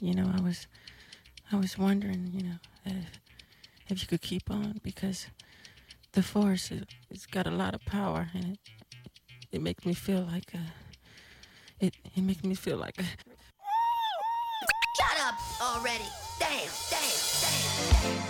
you know, I was, I was wondering, you know, if, if you could keep on because the force it, has got a lot of power and it, it makes me feel like a, it, it makes me feel like a. Shut up already! Damn! Damn! Damn! damn.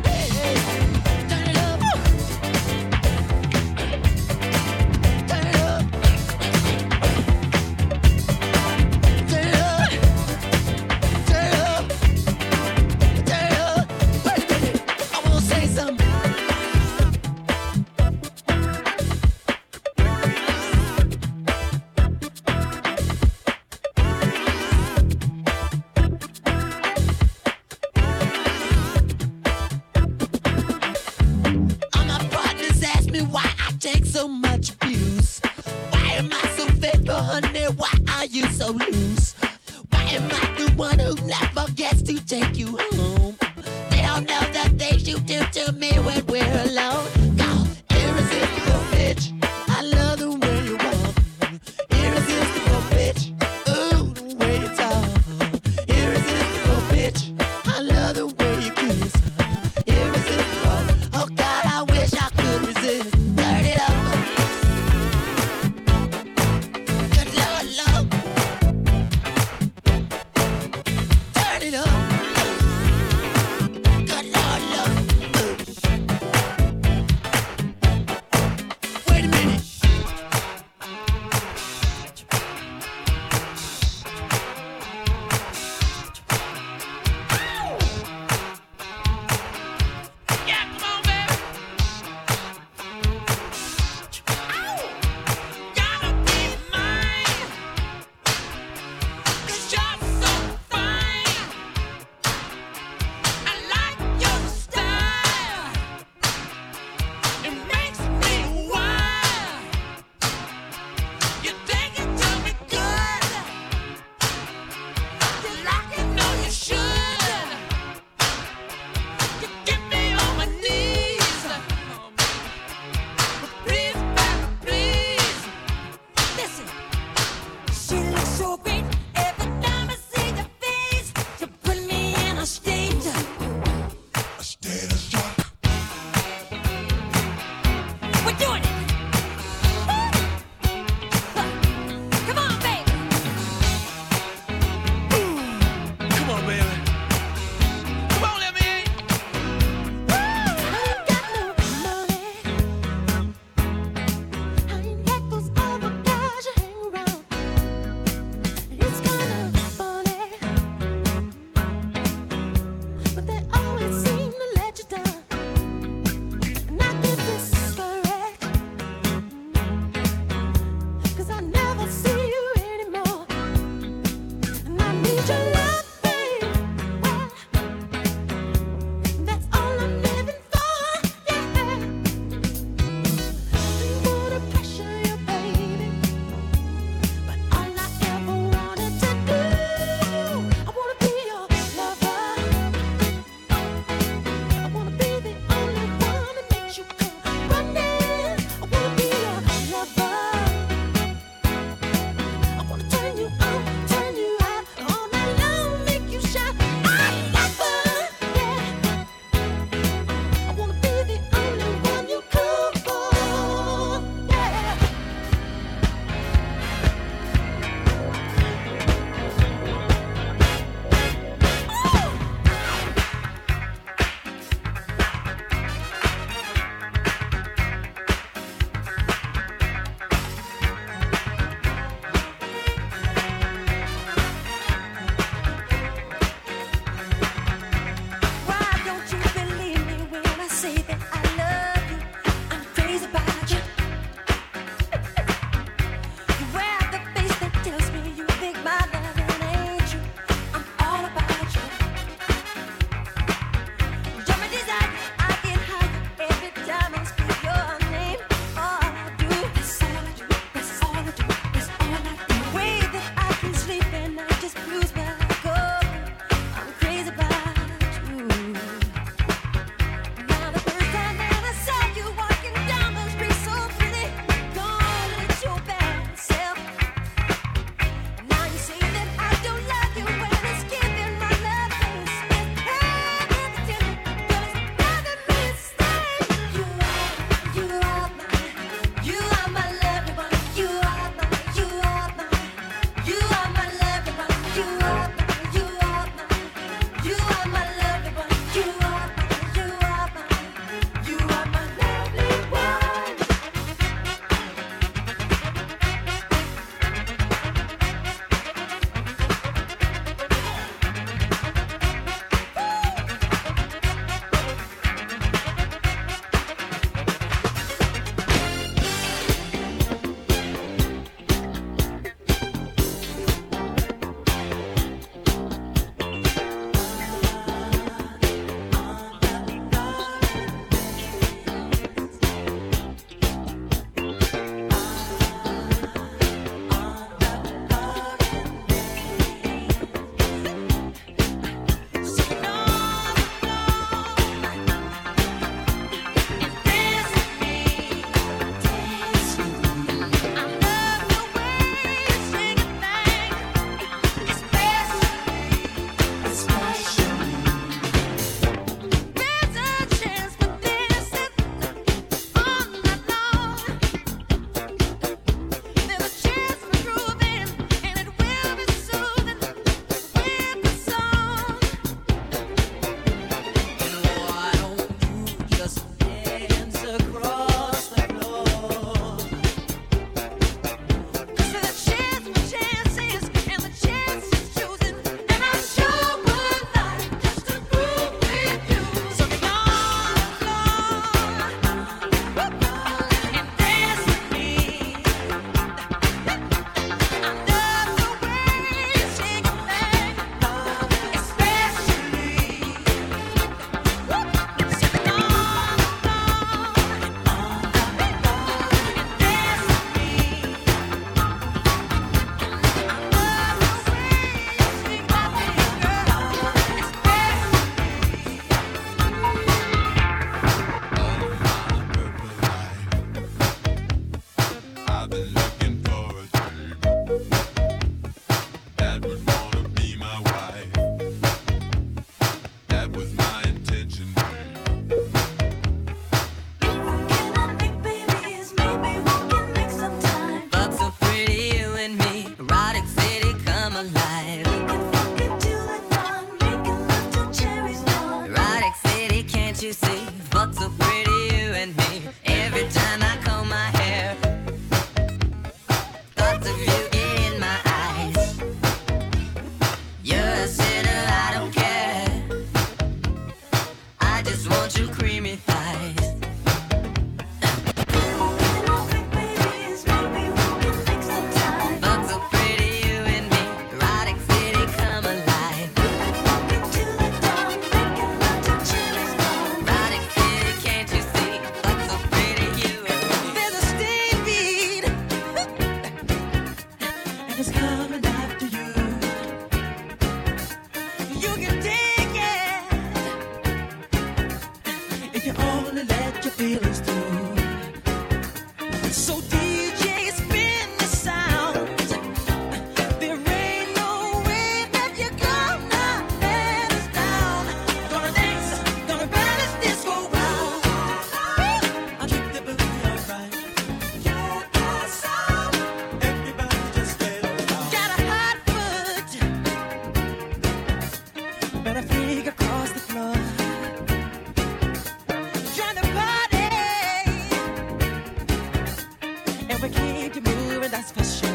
we keep moving, that's for sure.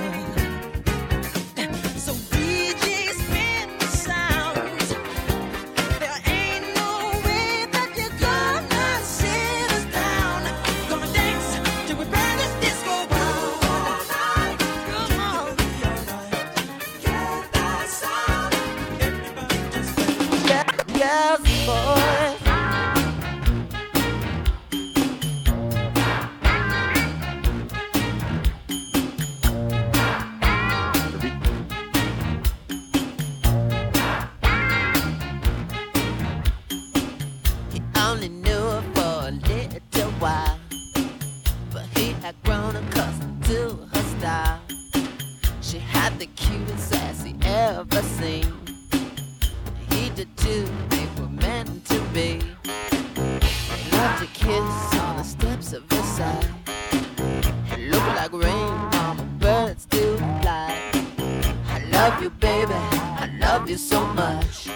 love you so much.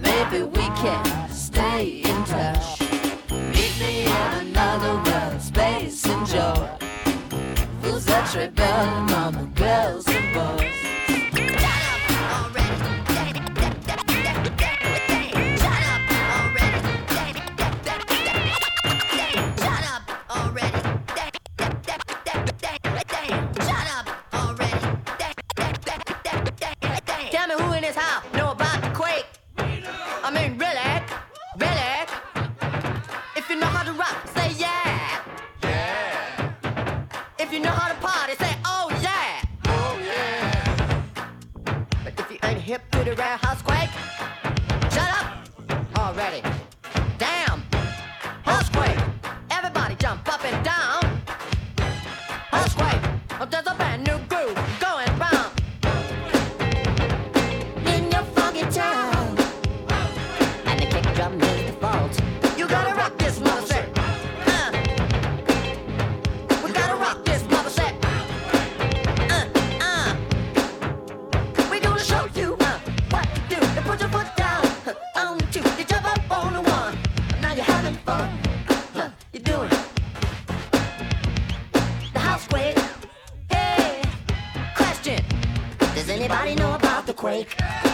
Maybe we can stay in touch. break.